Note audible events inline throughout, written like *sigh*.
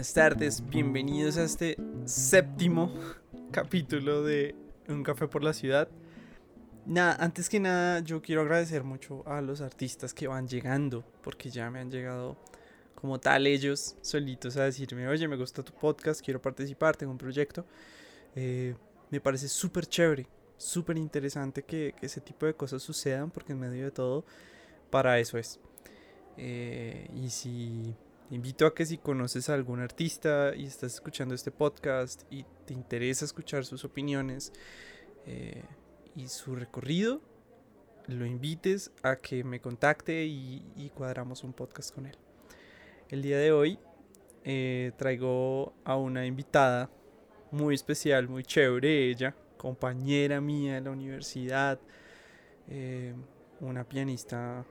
Buenas tardes, bienvenidos a este séptimo *laughs* capítulo de Un café por la ciudad. Nada, antes que nada yo quiero agradecer mucho a los artistas que van llegando, porque ya me han llegado como tal ellos solitos a decirme, oye, me gusta tu podcast, quiero participar, tengo un proyecto. Eh, me parece súper chévere, súper interesante que, que, ese tipo de cosas sucedan, porque en medio de todo, para eso es. Eh, y si invito a que si conoces a algún artista y estás escuchando este podcast y te interesa escuchar sus opiniones eh, y su recorrido, lo invites a que me contacte y, cuadramos un podcast con él. El día de hoy eh, traigo a una invitada muy especial, muy chévere ella, compañera mía de la universidad, eh, una pianista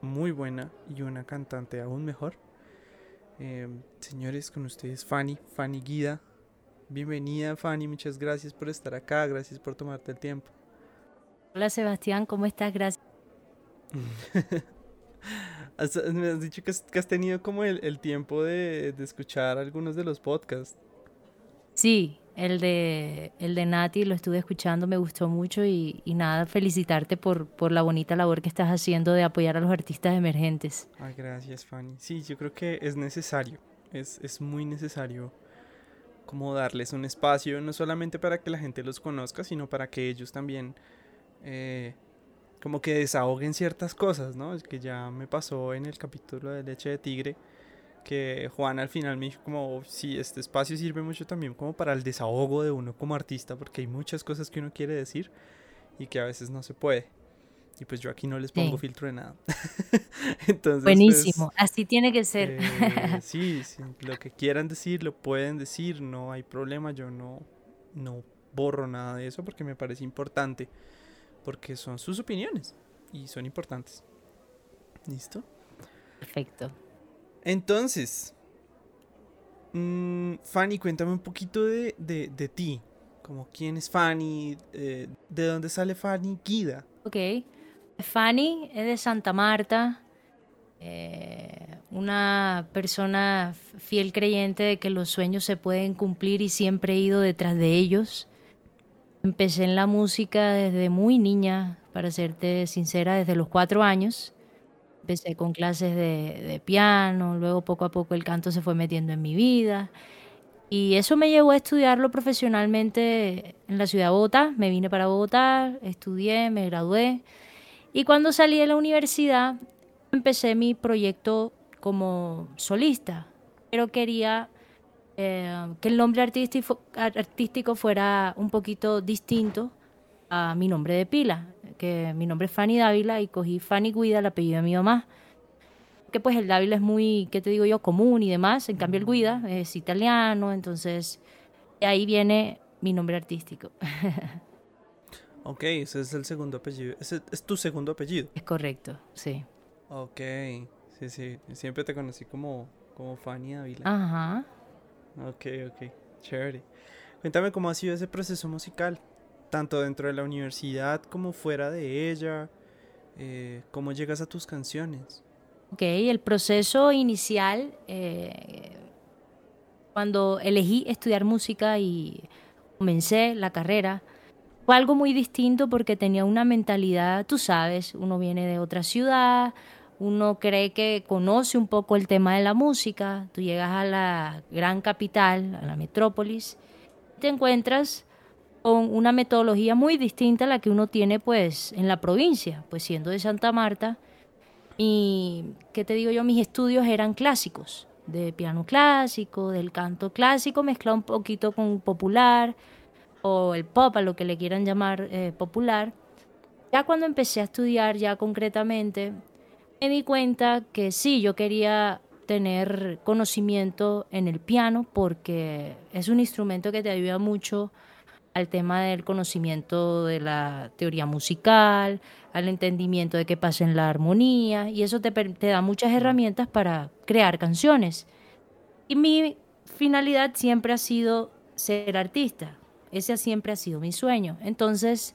muy buena y una cantante aún mejor. Eh, señores, con ustedes Fanny, Fanny Guida. Bienvenida Fanny, muchas gracias por estar acá, gracias por tomarte el tiempo. Hola Sebastián, ¿cómo estás? Gracias. *laughs* me has dicho que has, que has tenido como el, el tiempo de, de, escuchar algunos de los podcasts. Sí, el de, el de Nati lo estuve escuchando, me gustó mucho y, nada, felicitarte por, por la bonita labor que estás haciendo de apoyar a los artistas emergentes. Ay, gracias Fanny. Sí, yo creo que es necesario, es, es muy necesario como darles un espacio, no solamente para que la gente los conozca, sino para que ellos también... Eh, como que desahoguen ciertas cosas, ¿no? Es que ya me pasó en el capítulo de Leche de Tigre, que Juan al final me dijo como, sí, este espacio sirve mucho también como para el desahogo de uno como artista, porque hay muchas cosas que uno quiere decir y que a veces no se puede. Y pues yo aquí no les pongo sí. filtro de nada. *laughs* Entonces, Buenísimo, pues, así tiene que ser. Eh, *laughs* sí, sí, lo que quieran decir, lo pueden decir, no hay problema, yo no, no borro nada de eso porque me parece importante porque son sus opiniones y son importantes. ¿Listo? Perfecto. Entonces, mmm, Fanny, cuéntame un poquito de, de, de ti. Como quién es Fanny, eh, de dónde sale Fanny Guida. Ok. Fanny es de Santa Marta, eh, una persona fiel creyente de que los sueños se pueden cumplir y siempre he ido detrás de ellos. Empecé en la música desde muy niña, para serte sincera, desde los cuatro años. Empecé con clases de, piano, luego poco a poco el canto se fue metiendo en mi vida. Y eso me llevó a estudiarlo profesionalmente en la ciudad de Bogotá. Me vine para Bogotá, estudié, me gradué. Y cuando salí de la universidad, empecé mi proyecto como solista. Pero quería eh, que el nombre artístico, artístico fuera un poquito distinto a mi nombre de pila, que mi nombre es Fanny Dávila y cogí Fanny Guida, el apellido de mi mamá. Que pues el Dávila es muy, ¿qué te digo yo?, común y demás. En cambio el Guida es italiano, entonces de ahí viene mi nombre artístico. *laughs* ok, ese es el segundo apellido. Ese es tu segundo apellido. Es correcto, sí. Ok, sí, sí. Siempre te conocí como, como Fanny Dávila. Ajá. Ok, ok, chévere. Cuéntame cómo ha sido ese proceso musical, tanto dentro de la universidad como fuera de ella. Eh, ¿Cómo llegas a tus canciones? Ok, el proceso inicial, eh, cuando elegí estudiar música y comencé la carrera, fue algo muy distinto porque tenía una mentalidad, tú sabes, uno viene de otra ciudad, uno cree que conoce un poco el tema de la música, tú llegas a la gran capital, a la metrópolis, te encuentras con una metodología muy distinta a la que uno tiene pues en la provincia, pues siendo de Santa Marta, y qué te digo yo, mis estudios eran clásicos, de piano clásico, del canto clásico mezclado un poquito con popular o el pop, a lo que le quieran llamar eh, popular. Ya cuando empecé a estudiar ya concretamente, me di cuenta que sí, yo quería tener conocimiento en el piano porque es un instrumento que te ayuda mucho al tema del conocimiento de la teoría musical, al entendimiento de qué pasa en la armonía y eso te, te da muchas herramientas para crear canciones. Y mi finalidad siempre ha sido ser artista, ese siempre ha sido mi sueño. Entonces,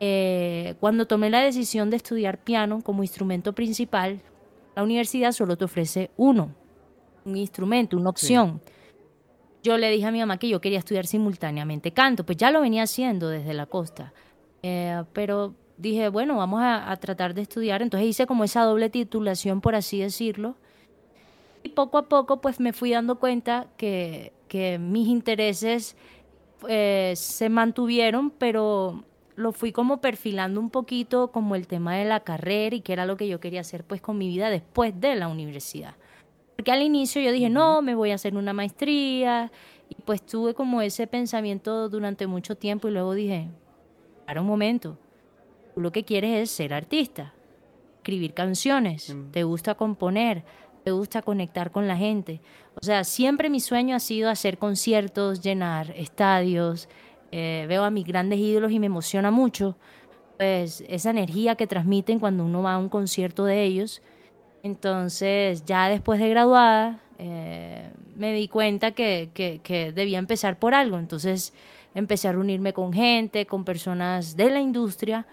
eh, cuando tomé la decisión de estudiar piano como instrumento principal, la universidad solo te ofrece uno. un instrumento, una opción. Yo le dije a mi mamá que yo quería estudiar simultáneamente canto, pues ya lo venía haciendo desde la costa. Eh, pero dije, bueno, vamos a, tratar de estudiar. Entonces hice como esa doble titulación, por así decirlo. Y poco a poco pues me fui dando cuenta que, mis intereses eh, se mantuvieron, pero lo fui como perfilando un poquito como el tema de la carrera y qué era lo que yo quería hacer pues con mi vida después de la universidad. Porque al inicio yo dije, no, me voy a hacer una maestría y pues tuve como ese pensamiento durante mucho tiempo y luego dije, para un momento, tú lo que quieres es ser artista, escribir canciones, te gusta componer, te gusta conectar con la gente. O sea, siempre mi sueño ha sido hacer conciertos, llenar estadios, eh, veo a mis grandes ídolos y me emociona mucho, pues esa energía que transmiten cuando uno va a un concierto de ellos. Entonces, ya después de graduada, eh, me di cuenta que, que, debía empezar por algo. Entonces, empecé a reunirme con gente, con personas de la industria,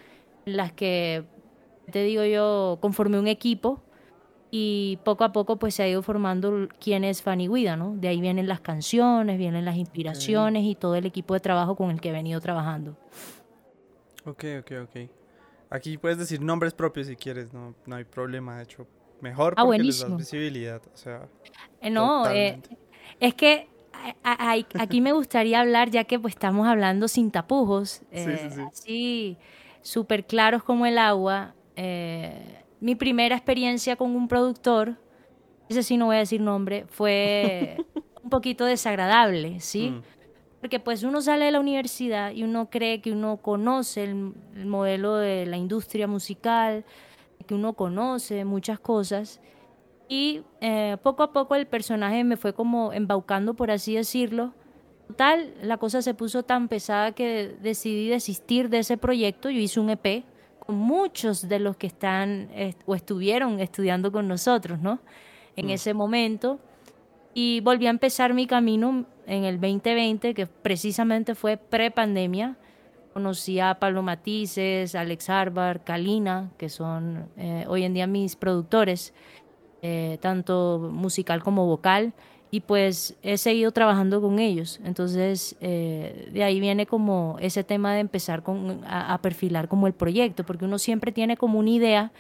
las que, te digo yo, conformé un equipo y poco a poco pues se ha ido formando quién es Fanny Guida, ¿no? De ahí vienen las canciones, vienen las inspiraciones y todo el equipo de trabajo con el que he venido trabajando. Ok, ok, ok. Aquí puedes decir nombres propios si quieres, no, no hay problema, de hecho, mejor ah, porque les das visibilidad, o sea. Eh, no, eh, es que aquí me gustaría hablar, ya que pues estamos hablando sin tapujos, eh, sí, así súper claros como el agua. Eh, mi primera experiencia con un productor, ese sí no voy a decir nombre, fue *laughs* un poquito desagradable, ¿sí? Mm. Porque pues uno sale de la universidad y uno cree que uno conoce el, modelo de la industria musical, que uno conoce muchas cosas. Y eh, poco a poco el personaje me fue como embaucando, por así decirlo. Total, la cosa se puso tan pesada que decidí desistir de ese proyecto. Yo hice un EP con muchos de los que están o estuvieron estudiando con nosotros, ¿no? En mm. ese momento. Y volví a empezar mi camino en el 2020, que precisamente fue pre-pandemia. Conocí a Pablo Matices, Alex Harbar, Kalina, que son eh, hoy en día mis productores, eh, tanto musical como vocal y pues he seguido trabajando con ellos. Entonces, eh, de ahí viene como ese tema de empezar con, a, perfilar como el proyecto, porque uno siempre tiene como una idea,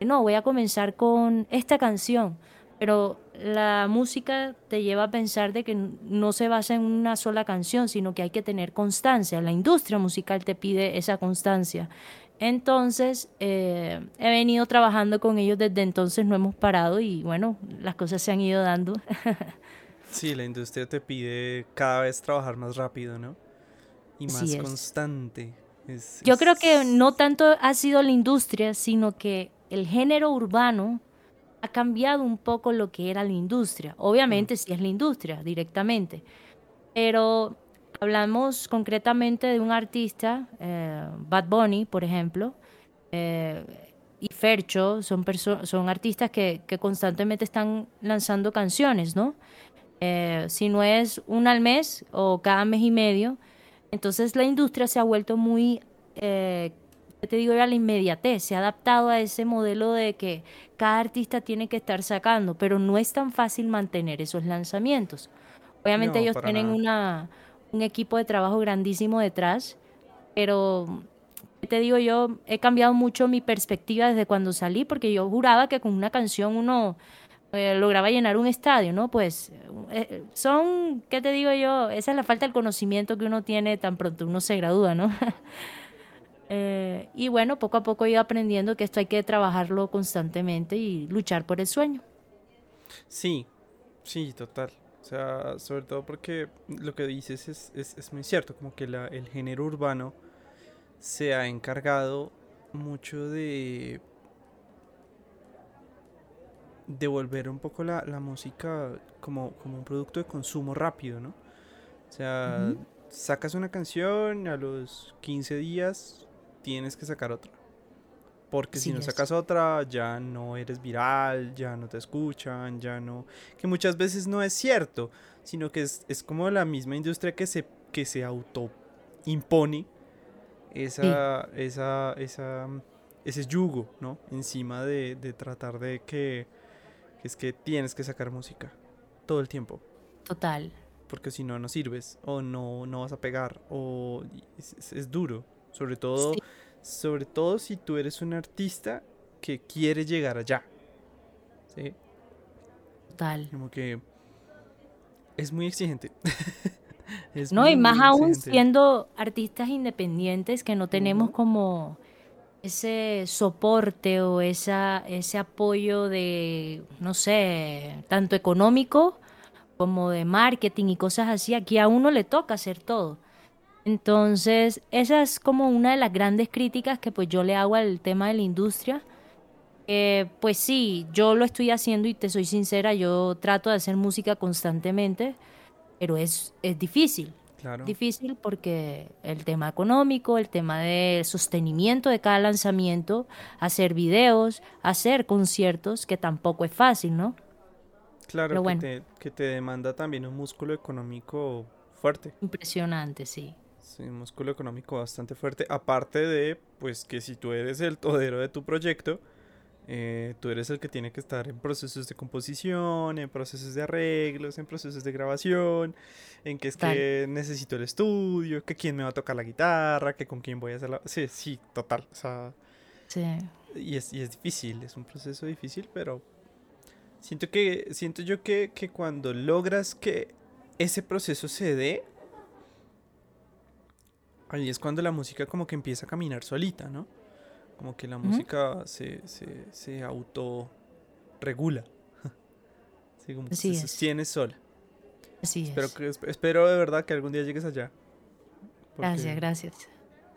no, voy a comenzar con esta canción, pero la música te lleva a pensar de que no se basa en una sola canción, sino que hay que tener constancia. La industria musical te pide esa constancia. Entonces, eh, he venido trabajando con ellos desde entonces, no hemos parado y bueno, las cosas se han ido dando. *laughs* Sí, la industria te pide cada vez trabajar más rápido, ¿no? Y más constante. Yo creo que no tanto ha sido la industria, sino que el género urbano ha cambiado un poco lo que era la industria. Obviamente mm. sí es la industria directamente, pero hablamos concretamente de un artista, eh, Bad Bunny, por ejemplo, eh, y Fercho, son, son artistas que, que constantemente están lanzando canciones, ¿no? Eh, si no es una al mes o cada mes y medio. Entonces la industria se ha vuelto muy, eh, te digo a la inmediatez, se ha adaptado a ese modelo de que cada artista tiene que estar sacando, pero no es tan fácil mantener esos lanzamientos. Obviamente ellos tienen una, un equipo de trabajo grandísimo detrás, pero te digo yo, he cambiado mucho mi perspectiva desde cuando salí, porque yo juraba que con una canción uno eh, lograba llenar un estadio, ¿no? Pues eh, son, ¿qué te digo yo? Esa es la falta del conocimiento que uno tiene tan pronto uno se gradúa, ¿no? *laughs* Eh, y bueno, poco a poco he ido aprendiendo que esto hay que trabajarlo constantemente y luchar por el sueño. Sí, sí, total. O sea, sobre todo porque lo que dices es, es, es muy cierto, como que la, el género urbano se ha encargado mucho de devolver un poco la, música como, como, un producto de consumo rápido, ¿no? O sea, sacas una canción, a los 15 días tienes que sacar otra. Porque si no sacas otra, ya no eres viral, ya no te escuchan, ya no... Que muchas veces no es cierto, sino que es, como la misma industria que se, que se auto impone esa, esa, esa, ese yugo, ¿no? Encima de tratar de que es que tienes que sacar música. todo el tiempo. Total. Porque si no, no sirves o no, no vas a pegar o es, duro. Sobre todo, sobre todo si tú eres un artista que quiere llegar allá. ¿Sí? Total. Como que es muy exigente. *laughs* no, y más aún siendo artistas independientes que no tenemos como ese soporte o esa, ese apoyo de, no sé, tanto económico como de marketing y cosas así, aquí a uno le toca hacer todo. Entonces, esa es como una de las grandes críticas que pues yo le hago al tema de la industria. pues sí, yo lo estoy haciendo y te soy sincera, yo trato de hacer música constantemente, pero es, es difícil. Difícil porque el tema económico, el tema de sostenimiento de cada lanzamiento, hacer videos, hacer conciertos, que tampoco es fácil, ¿no? Claro, que, te, que te demanda también un músculo económico fuerte. Impresionante, sí. Sí, un músculo económico bastante fuerte. Aparte de, pues, que si tú eres el todero de tu proyecto, eh, tú eres el que tiene que estar en procesos de composición, en procesos de arreglos, en procesos de grabación, en que es que necesito el estudio, que quién me va a tocar la guitarra, que con quién voy a hacer la... Sí, sí, total. O sea, sí. Y es, y es difícil, es un proceso difícil, pero siento que siento yo que, que cuando logras que ese proceso se dé, ahí es cuando la música como que empieza a caminar solita, ¿no? Como que la música se, se, se autorregula. *laughs* sí, como que se sostiene sola. Así espero es. Que, espero de verdad que algún día llegues allá. Gracias, gracias.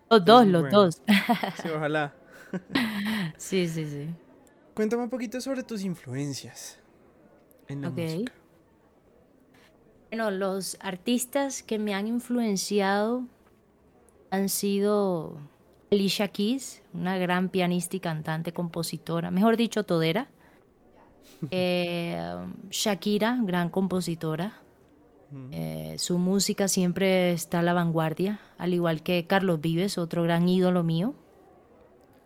Los dos, los dos. sí, ojalá. *laughs* sí, sí, sí. Cuéntame un poquito sobre tus influencias en la música. Bueno, los artistas que me han influenciado han sido Alicia Keys, una gran pianista y cantante, compositora, mejor dicho, todera. *laughs* Eh, Shakira, gran compositora. Eh, su música siempre está a la vanguardia, al igual que Carlos Vives, otro gran ídolo mío.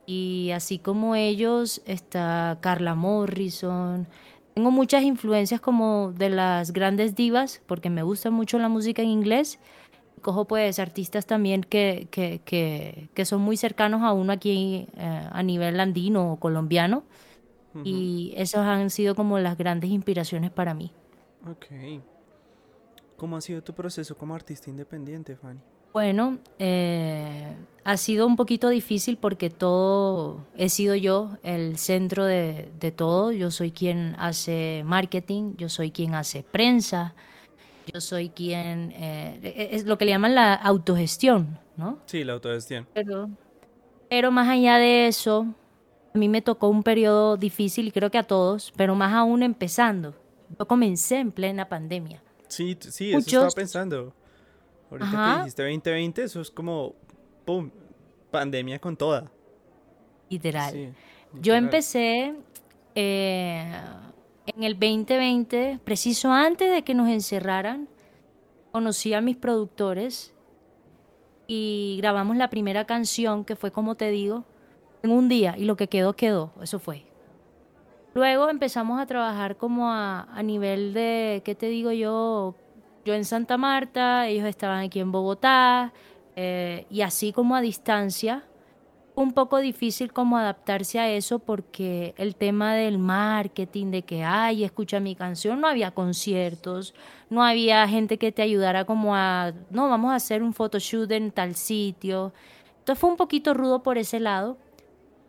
Y así como ellos está Carla Morrison. Tengo muchas influencias como de las grandes divas, porque me gusta mucho la música en inglés cojo pues artistas también que, que, que, que son muy cercanos a uno aquí eh, a nivel andino o colombiano. Y esos han sido como las grandes inspiraciones para mí. Ok. ¿Cómo ha sido tu proceso como artista independiente, Fanny? Bueno, eh, ha sido un poquito difícil porque todo he sido yo el centro de, de todo. Yo soy quien hace marketing, yo soy quien hace prensa, yo soy quien, eh, es lo que le llaman la autogestión, ¿no? Sí, la autogestión. Pero, pero más allá de eso, a mí me tocó un periodo difícil, y creo que a todos, pero más aún empezando. Yo comencé en plena pandemia. Sí, sí, eso estaba pensando. Ahorita que dijiste 2020, eso es como, ¡pum!, pandemia con toda. Literal. Yo empecé eh, en el 2020, preciso antes de que nos encerraran, conocí a mis productores y grabamos la primera canción, que fue como te digo, en un día, y lo que quedó, quedó, eso fue. Luego empezamos a trabajar como a, nivel de, ¿qué te digo yo? Yo en Santa Marta, ellos estaban aquí en Bogotá, eh, y así como a distancia, un poco difícil como adaptarse a eso porque el tema del marketing, de que, ay, escucha mi canción, no había conciertos, no había gente que te ayudara como a, no, vamos a hacer un photoshoot en tal sitio. Entonces fue un poquito rudo por ese lado,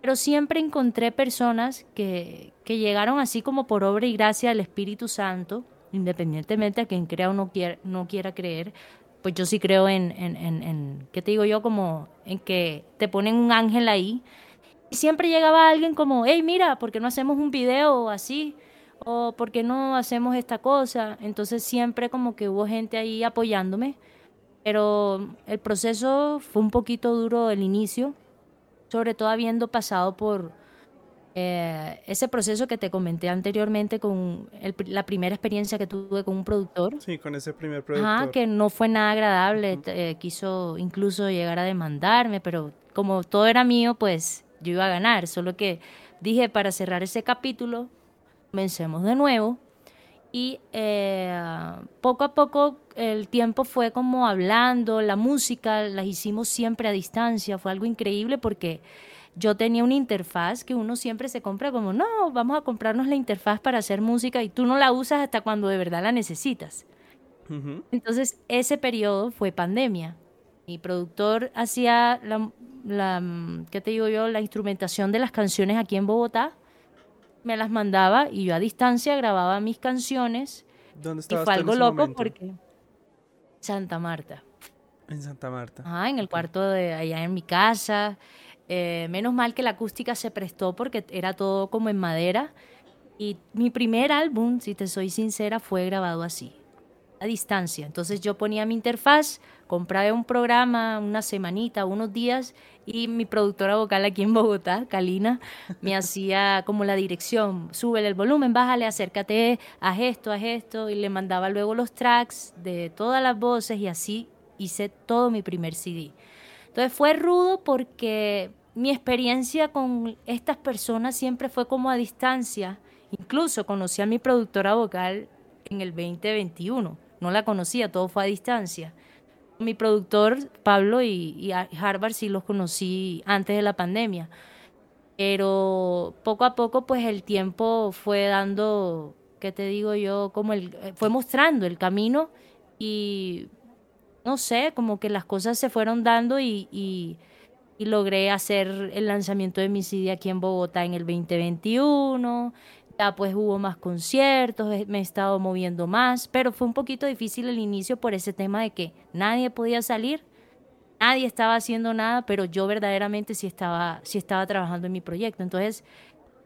pero siempre encontré personas que, que llegaron así como por obra y gracia del Espíritu Santo, independientemente a quien crea o no quiera, no quiera creer, pues yo sí creo en, ¿qué te digo yo? Como en que te ponen un ángel ahí. Siempre llegaba alguien como, hey, mira, ¿por qué no hacemos un video así? O ¿por qué no hacemos esta cosa? Entonces siempre como que hubo gente ahí apoyándome. Pero el proceso fue un poquito duro el inicio, sobre todo habiendo pasado por, eh, ese proceso que te comenté anteriormente con la primera experiencia que tuve con un productor. Sí, con ese primer productor. que no fue nada agradable, eh, quiso incluso llegar a demandarme, pero como todo era mío, pues yo iba a ganar, solo que dije para cerrar ese capítulo, comencemos de nuevo Y eh, poco a poco el tiempo fue como hablando, la música la hicimos siempre a distancia, fue algo increíble porque yo tenía una interfaz que uno siempre se compra como, no, vamos a comprarnos la interfaz para hacer música y tú no la usas hasta cuando de verdad la necesitas. Entonces ese periodo fue pandemia. Mi productor hacía la, la, ¿qué te digo yo? La instrumentación de las canciones aquí en Bogotá me las mandaba y yo a distancia grababa mis canciones. ¿Dónde y fue algo loco porque Santa Marta. En Santa Marta. Ah, en el cuarto de allá en mi casa. Eh, menos mal que la acústica se prestó porque era todo como en madera. Y mi primer álbum, si te soy sincera, fue grabado así, a distancia. Entonces yo ponía mi interfaz, compraba un programa, una semanita, unos días, y mi productora vocal aquí en Bogotá, Kalina, me hacía como la dirección, súbele el volumen, bájale, acércate, haz esto, haz esto, y le mandaba luego los tracks de todas las voces y así hice todo mi primer CD. Entonces fue rudo porque mi experiencia con estas personas siempre fue como a distancia. Incluso conocí a mi productora vocal en el 2021. No la conocía, todo fue a distancia mi productor, Pablo y, Harvard, sí los conocí antes de la pandemia. Pero poco a poco, pues el tiempo fue dando, ¿qué te digo yo? Como el, fue mostrando el camino y no sé, como que las cosas se fueron dando y, y, logré hacer el lanzamiento de mi CD aquí en Bogotá en el 2021 ya pues hubo más conciertos, me he estado moviendo más, pero fue un poquito difícil el inicio por ese tema de que nadie podía salir, nadie estaba haciendo nada, pero yo verdaderamente sí estaba, sí estaba trabajando en mi proyecto. Entonces,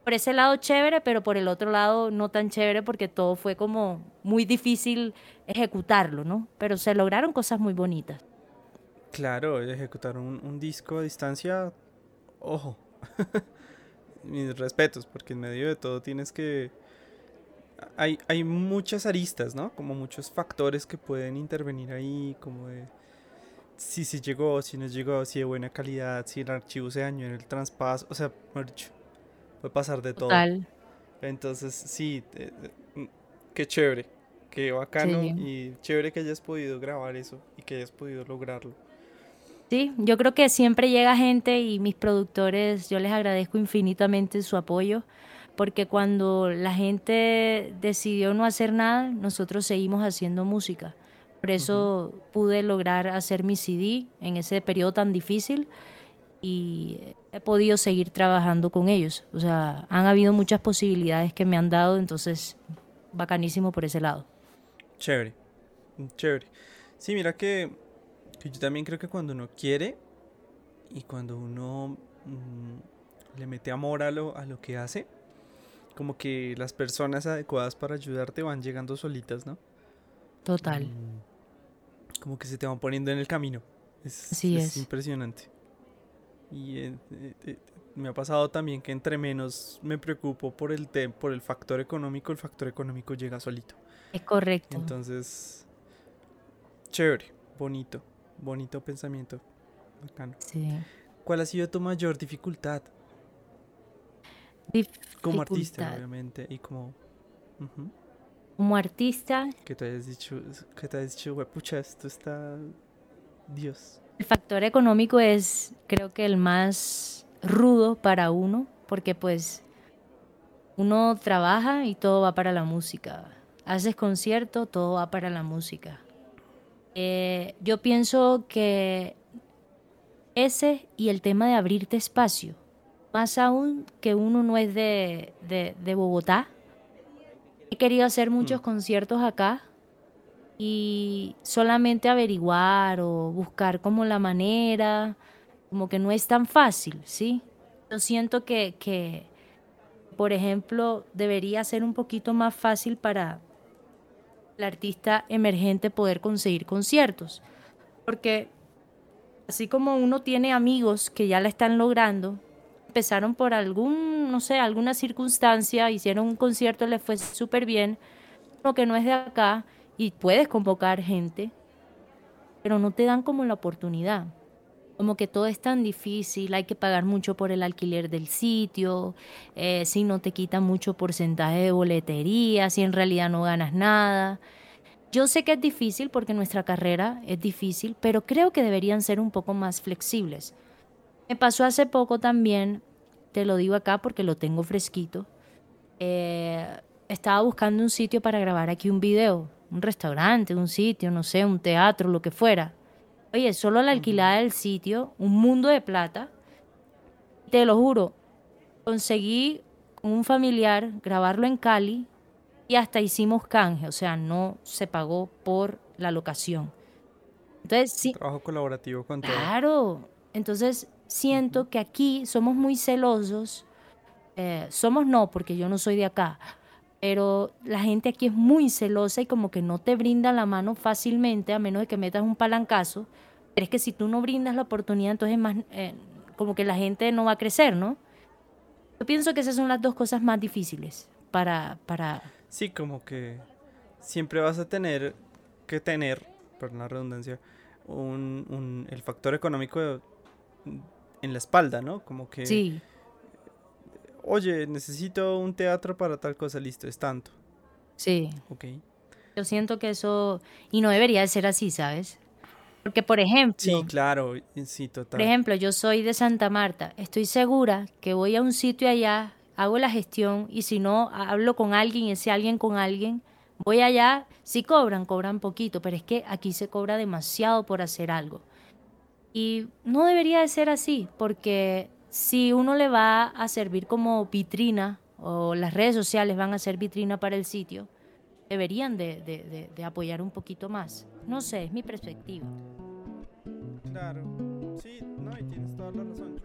por ese lado chévere, pero por el otro lado no tan chévere porque todo fue como muy difícil ejecutarlo, ¿no? Pero se lograron cosas muy bonitas. Claro, ejecutar un, un disco a distancia, ojo. *laughs* mis respetos, porque en medio de todo tienes que... Hay, hay muchas aristas, ¿no? Como muchos factores que pueden intervenir ahí, como de si se llegó, si no llegó, si de buena calidad, si el archivo se dañó en el traspaso, o sea, puede pasar de todo. Entonces, sí, mm, qué chévere, qué bacano y chévere que hayas podido grabar eso y que hayas podido lograrlo. Sí, yo creo que siempre llega gente y mis productores, yo les agradezco infinitamente su apoyo, porque cuando la gente decidió no hacer nada, nosotros seguimos haciendo música. Por eso pude lograr hacer mi CD en ese periodo tan difícil y he podido seguir trabajando con ellos. O sea, han habido muchas posibilidades que me han dado, entonces bacanísimo por ese lado. Chévere, chévere. Sí, mira que yo también creo que cuando uno quiere y cuando uno mm, le mete amor a lo, a lo que hace, como que las personas adecuadas para ayudarte van llegando solitas, ¿no? Total. Mm, como que se te van poniendo en el camino. Es, Así es, impresionante. Y eh, eh, eh, me ha pasado también que entre menos me preocupo por el, por el factor económico, el factor económico llega solito. Es correcto. Entonces, chévere, bonito bonito pensamiento. Sí. ¿Cuál ha sido tu mayor dificultad? Como artista, obviamente, y como... Como artista... Que te hayas dicho, que te hayas dicho, pucha, esto está... Dios. El factor económico es, creo que el más rudo para uno, porque pues uno trabaja y todo va para la música. Haces concierto, todo va para la música. Eh, yo pienso que ese y el tema de abrirte espacio, más aún que uno no es de, de, Bogotá. He querido hacer muchos mm. conciertos acá y solamente averiguar o buscar como la manera, como que no es tan fácil, ¿sí? Yo siento que, que por ejemplo, debería ser un poquito más fácil para el artista emergente poder conseguir conciertos. Porque así como uno tiene amigos que ya la están logrando, empezaron por algún, no sé, alguna circunstancia, hicieron un concierto, les fue súper bien, lo que no es de acá, y puedes convocar gente, pero no te dan como la oportunidad. como que todo es tan difícil, hay que pagar mucho por el alquiler del sitio, eh, si no te quita mucho porcentaje de boletería, si en realidad no ganas nada. Yo sé que es difícil porque nuestra carrera es difícil, pero creo que deberían ser un poco más flexibles. Me pasó hace poco también, te lo digo acá porque lo tengo fresquito, eh, estaba buscando un sitio para grabar aquí un video, un restaurante, un sitio, no sé, un teatro, lo que fuera. Oye, solo la alquilada del sitio, un mundo de plata. Te lo juro, conseguí con un familiar grabarlo en Cali y hasta hicimos canje, o sea, no se pagó por la locación. Entonces, sí. Trabajo colaborativo con todo. Claro. Entonces, siento que aquí somos muy celosos. Eh, somos no, porque yo no soy de acá. Pero la gente aquí es muy celosa y como que no te brinda la mano fácilmente, a menos de que metas un palancazo. Pero es que si tú no brindas la oportunidad, entonces más, eh, como que la gente no va a crecer, ¿no? Yo pienso que esas son las dos cosas más difíciles para... para... Sí, como que siempre vas a tener que tener, por la redundancia, un, un, el factor económico en la espalda, ¿no? Como que... Sí. Oye, necesito un teatro para tal cosa, listo, es tanto. Sí. Ok. Yo siento que eso... Y no debería de ser así, ¿sabes? Porque, por ejemplo... Sí, claro, sí, total. Por ejemplo, yo soy de Santa Marta. Estoy segura que voy a un sitio allá, hago la gestión y si no, hablo con alguien y ese alguien con alguien, voy allá, sí cobran, cobran poquito, pero es que aquí se cobra demasiado por hacer algo. Y no debería de ser así, porque si uno le va a servir como vitrina o las redes sociales van a ser vitrina para el sitio, deberían de, apoyar un poquito más. No sé, es mi perspectiva. Claro, sí, no, y tienes toda la razón.